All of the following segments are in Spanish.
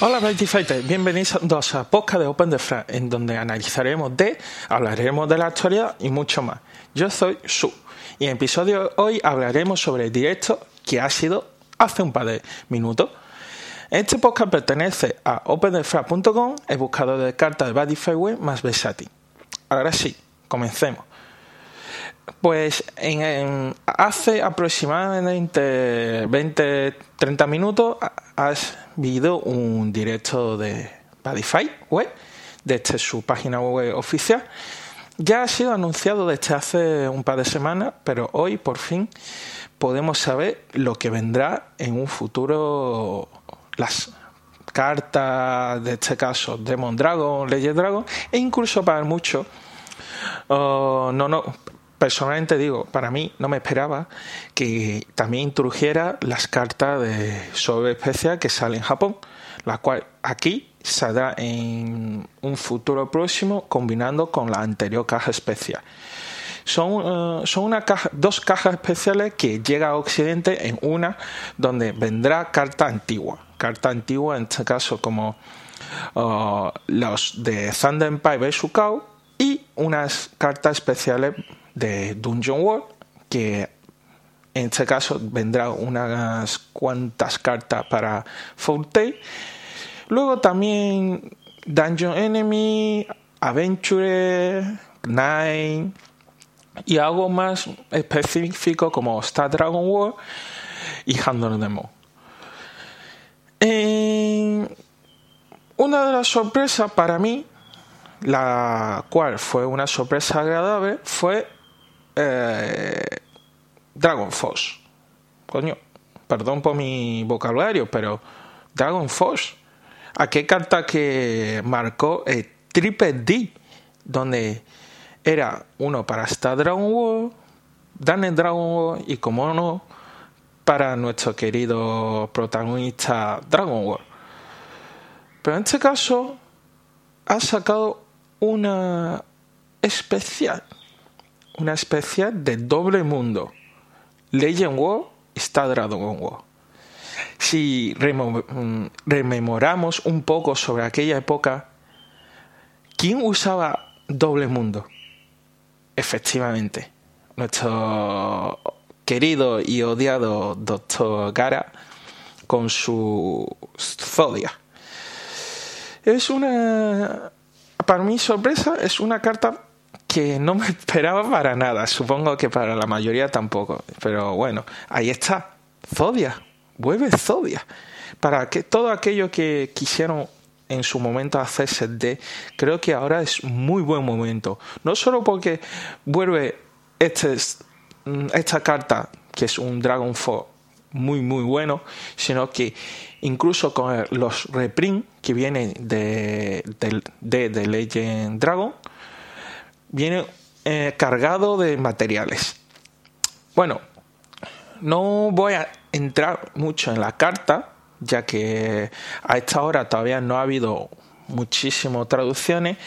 Hola Mighty Fighters, bienvenidos a Podcast de Open the Flag, en donde analizaremos de, hablaremos de la actualidad y mucho más. Yo soy Su, y en el episodio de hoy hablaremos sobre el directo que ha sido hace un par de minutos. Este podcast pertenece a OpenTheFrag.com, el buscador de cartas de Badify Web más versátil. Ahora sí, comencemos. Pues en, hace aproximadamente 20-30 minutos has visto un directo de Badify Web, desde su página web oficial. Ya ha sido anunciado desde hace un par de semanas, pero hoy por fin podemos saber lo que vendrá en un futuro las cartas de este caso Demon Dragon, Legend Dragon e incluso para muchos oh, no no personalmente digo para mí no me esperaba que también introdujera las cartas de sobre especial que sale en Japón la cual aquí saldrá en un futuro próximo combinando con la anterior caja especial. Son, eh, son una caja, dos cajas especiales que llega a Occidente en una donde vendrá carta antigua. Carta antigua, en este caso como uh, los de Thunder Empire Besukau y unas cartas especiales de Dungeon World que en este caso vendrá unas cuantas cartas para Forte. Luego también Dungeon Enemy, Adventure, Nine y algo más específico como Star Dragon World y Handle Demo. Una de las sorpresas para mí, la cual fue una sorpresa agradable, fue eh, Dragon Force. Coño, perdón por mi vocabulario, pero Dragon Force. Aquella carta que marcó el Triple D, donde era uno para Star Dragon World, Daniel Dragon World y como no, para nuestro querido protagonista Dragon World. Pero en este caso ha sacado una especial, una especial de doble mundo. Legend World está Dragon World. Si mm, rememoramos un poco sobre aquella época, ¿quién usaba doble mundo? Efectivamente, nuestro querido y odiado Doctor Gara con su Zodia. Es una, para mi sorpresa, es una carta no me esperaba para nada. Supongo que para la mayoría tampoco. Pero bueno, ahí está. Zodia. Vuelve Zodia. Para que todo aquello que quisieron en su momento hacerse de, creo que ahora es muy buen momento. No solo porque vuelve este Mm, esta carta, que es un Dragon muy muy bueno, sino que incluso con los reprint que vienen de, de, Legend Dragon, viene eh, cargado de materiales. Bueno, no voy a entrar mucho en la carta, ya que a esta hora todavía no ha habido muchísimas traducciones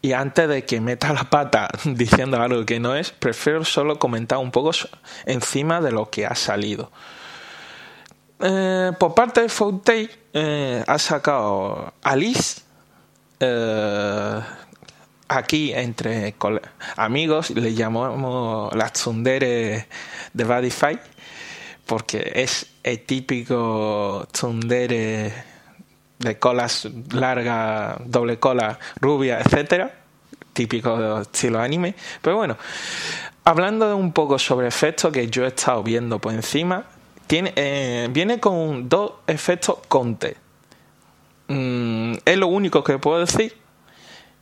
y antes de que meta la pata diciendo algo que no es, prefiero solo comentar un poco encima de lo que ha salido. Eh, por parte de Fauteuil eh, ha sacado Alice aquí entre amigos le llamamos la tsundere de Badify porque es el típico tsundere de colas largas, doble cola, rubia, etcétera, típico de estilo anime. Pero bueno, hablando un poco sobre efectos que yo he estado viendo por encima, eh, viene con dos efectos Conte. Mm, es lo único que puedo decir,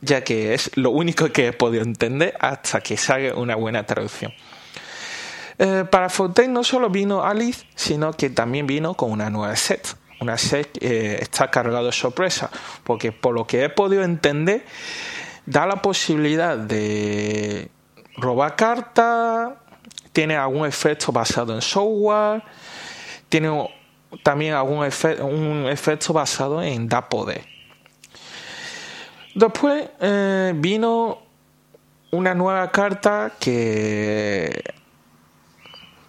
ya que es lo único que he podido entender hasta que salga una buena traducción. Eh, para Fontaine no solo vino Alice, sino que también vino con una nueva set una set eh, está cargado de sorpresa, porque por lo que he podido entender, da la posibilidad de robar cartas, tiene algún efecto basado en software, tiene también algún un efecto basado en da poder. Después eh, vino una nueva carta que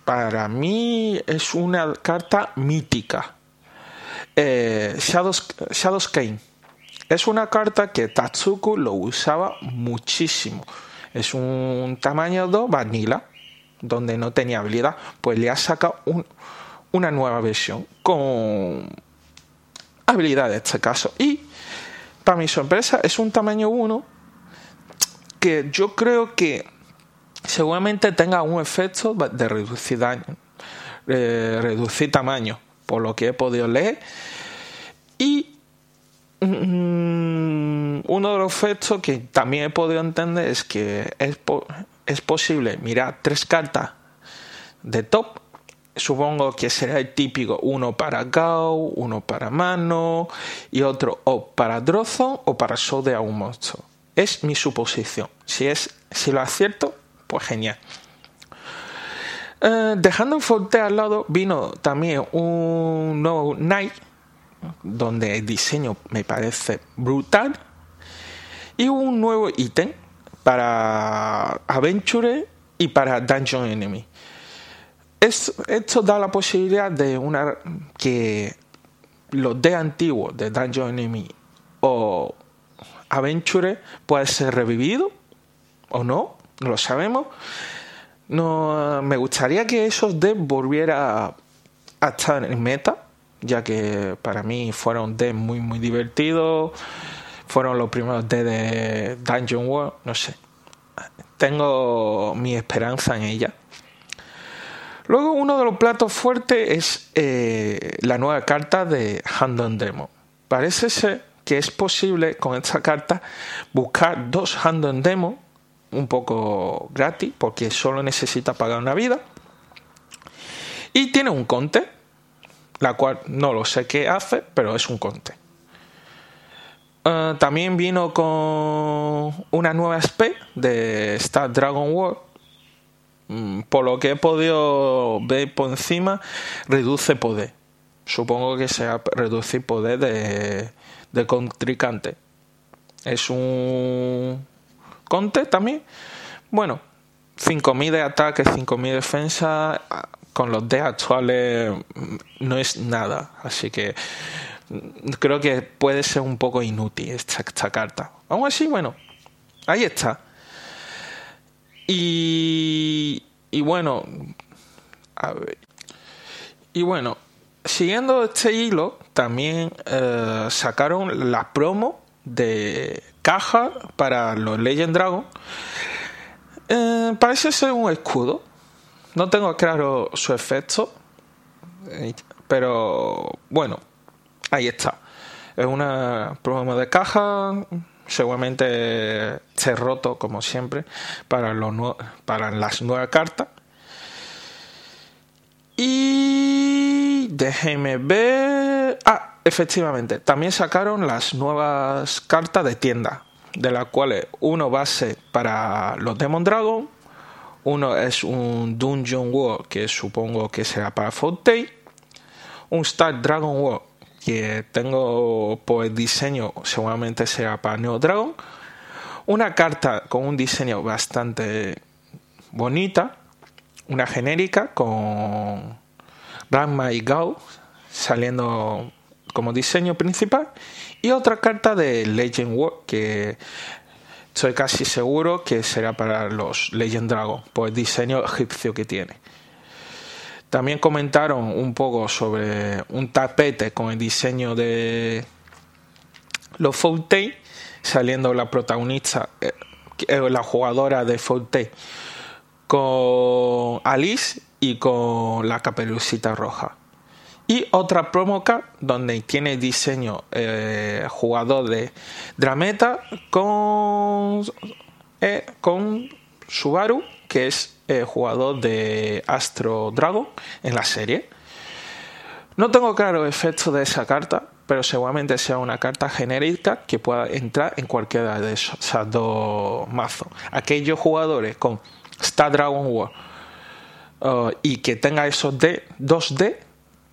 para mí es una carta mítica eh, Shadows, Kane. Es una carta que Tatsuku lo usaba muchísimo. Es un tamaño 2 vanilla, donde no tenía habilidad. Pues le ha sacado una nueva versión con habilidad en este caso. Y para mi sorpresa es un tamaño 1 que yo creo que seguramente tenga un efecto de reducir daño, eh, reducir tamaño, por lo que he podido leer. Y mm, uno de los efectos que también he podido entender es que es, es posible mirar tres cartas de top. Supongo que será el típico uno para Gao, uno para Mano y otro o para Drozon o para Show de un monstruo. Es mi suposición. Si, es, si lo acierto, pues genial. Eh, dejando Forte al lado, vino también un nuevo Night, donde el diseño me parece brutal, y un nuevo ítem para Adventure y para Dungeon Enemy. Esto da la posibilidad de una que los de antiguos de Dungeon Enemy o Adventure puede ser revivido o no, no lo sabemos. No, me gustaría que esos decks volviera a estar en meta, ya que para mí fueron decks muy muy divertidos. Fueron los primeros decks de Dungeon World, no sé. Tengo mi esperanza en ella. Luego uno de los platos fuertes es eh, la nueva carta de Handon Demo. Parece ser que es posible con esta carta buscar dos Handon Demo un poco gratis porque solo necesita pagar una vida. Y tiene un conte, la cual no lo sé qué hace, pero es un conte. Eh, también vino con una nueva SP de Star Dragon World. Mm, por lo que he podido ver por encima, reduce poder. Supongo que sea reducir poder de, de contrincante. Es un Conte también. Bueno, 5.000 de ataque, 5.000 de defensa, con los D actuales mm, no es nada. Así que mm, creo que puede ser un poco inútil esta, esta carta. Aún así, bueno, ahí está. Y, y bueno. Y bueno, siguiendo este hilo, también eh, sacaron la promo de caja para los Legend Dragon. Eh, parece ser un escudo. No tengo claro su efecto. Eh, pero bueno, ahí está. Es una prueba de caja. Seguramente se roto como siempre para, para las nuevas cartas. Y déjeme ver. Ah, Efectivamente, también sacaron las nuevas cartas de tienda, de las cuales uno va a ser para los Demon Dragon, uno es un Dungeon World que supongo que será para Forte, un Star Dragon World que tengo por el diseño seguramente será para Neo Dragon, una carta con un diseño bastante bonita, una genérica con Ranma y Gao saliendo como diseño principal y otra carta de Legend World que estoy casi seguro que será para los Legend Dragon por el diseño egipcio que tiene. También comentaron un poco sobre un tapete con el diseño de los Faulty, saliendo la protagonista, eh, eh, la jugadora de Faulty, con Alice y con la caperucita roja. Y otra promo card donde tiene diseño eh, jugador de Drameta con, eh, con Subaru, que es eh, jugador de Astro Dragon en la serie. No tengo claro el efecto de esa carta, pero seguramente sea una carta genérica que pueda entrar en cualquiera de esos, dos mazos. Aquellos jugadores con Star Dragon War uh, y que tenga esos D, 2D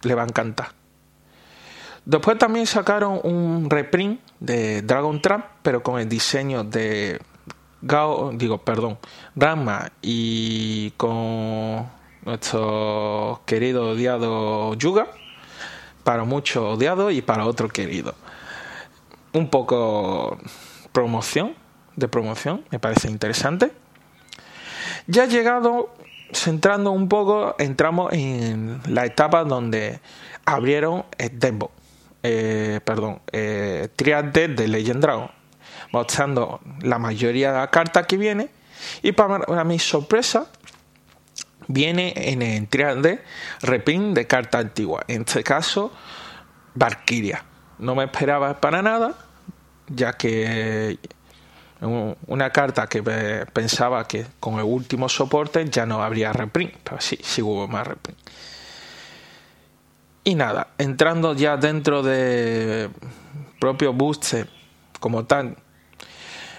le va a encantar. Después también sacaron un reprint de Dragon Trap, pero con el diseño de Gao, digo, perdón, Rama y con nuestro querido odiado Yuga. para muchos odiado y para otros querido. Un poco promoción, de promoción, me parece interesante. Ya llegado, centrando un poco, entramos en la etapa donde abrieron el Dembo, eh, perdón, eh, de Legend Dragon, mostrando la mayoría de la carta que viene. Y para mi sorpresa, viene en el de reprint de carta antigua. En este caso, Valkyria. No me esperaba para nada, ya que una carta que pensaba que con el último soporte ya no habría reprint, pero sí, sí hubo más reprint. Y nada, entrando ya dentro de propio booster como tal,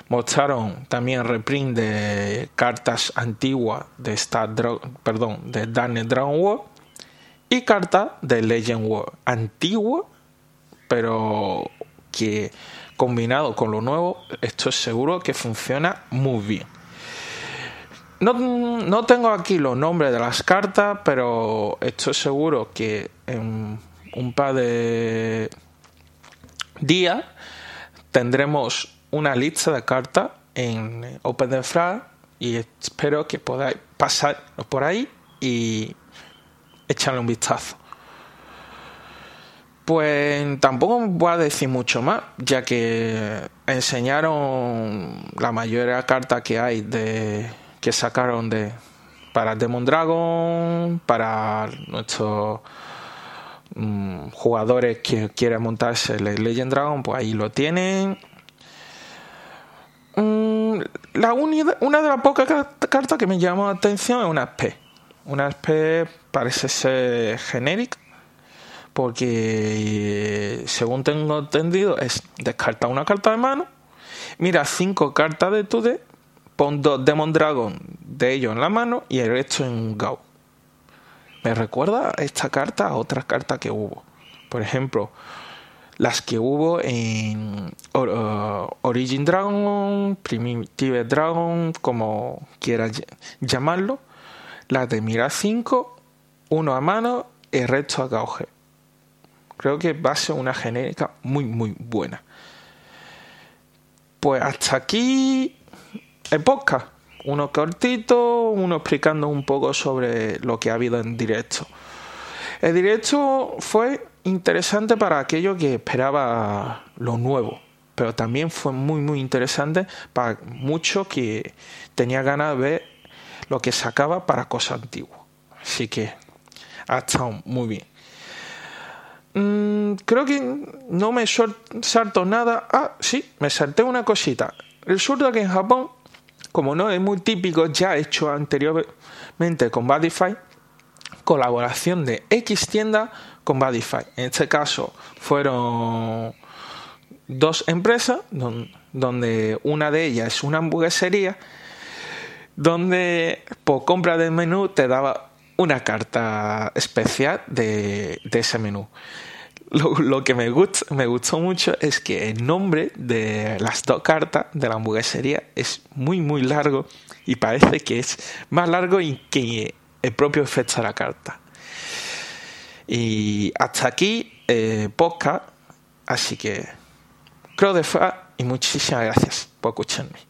mostraron también reprint de cartas antiguas de Star perdón, de Dragon War y cartas de Legend War antigua, pero que combinado con lo nuevo, esto es seguro que funciona muy bien. No, no, tengo aquí los nombres de las cartas, pero estoy seguro que en un par de días tendremos una lista de cartas en Open y espero que podáis pasar por ahí y echarle un vistazo. Pues tampoco voy a decir mucho más, ya que enseñaron la mayoría de cartas que hay de que sacaron de para Demon Dragon, para nuestros mm, jugadores que quieren montarse el Legend Dragon, pues ahí lo tienen. Mm, la una de las pocas cartas que me llamó la atención es una SP. Una SP parece ser genérica porque según tengo entendido es descartar una carta de mano, mira cinco cartas de tu deck, pon dos Demon Dragon de ellos en la mano y el resto en Gau. Me recuerda esta carta a otras cartas que hubo. Por ejemplo, las que hubo en Origin Dragon, Primitive Dragon, como quieras llamarlo, las de Mira 5, uno a mano el resto a gauge creo que va a ser una genérica muy, muy buena. Pues hasta aquí el podcast. Uno cortito, uno explicando un poco sobre lo que ha habido en directo. El directo fue interesante para aquello que esperaba lo nuevo, pero también fue muy, muy interesante para muchos que tenía ganas de ver lo que sacaba para cosas antiguas. Así que ha estado muy bien. Mm, creo que no me salto nada. Ah, sí, me salté una cosita. Resulta que en Japón, como no es muy típico, ya hecho anteriormente con Badify, colaboración de X tienda con Badify. En este caso fueron dos empresas, donde una de ellas es una hamburguesería, donde por compra del menú te daba una carta especial de, ese menú. Lo, que me, me gustó mucho es que el nombre de las dos cartas de la hamburguesería es muy muy largo y parece que es más largo que el propio efecto de la carta. Y hasta aquí eh, podcast, así que creo de y muchísimas gracias por escucharme.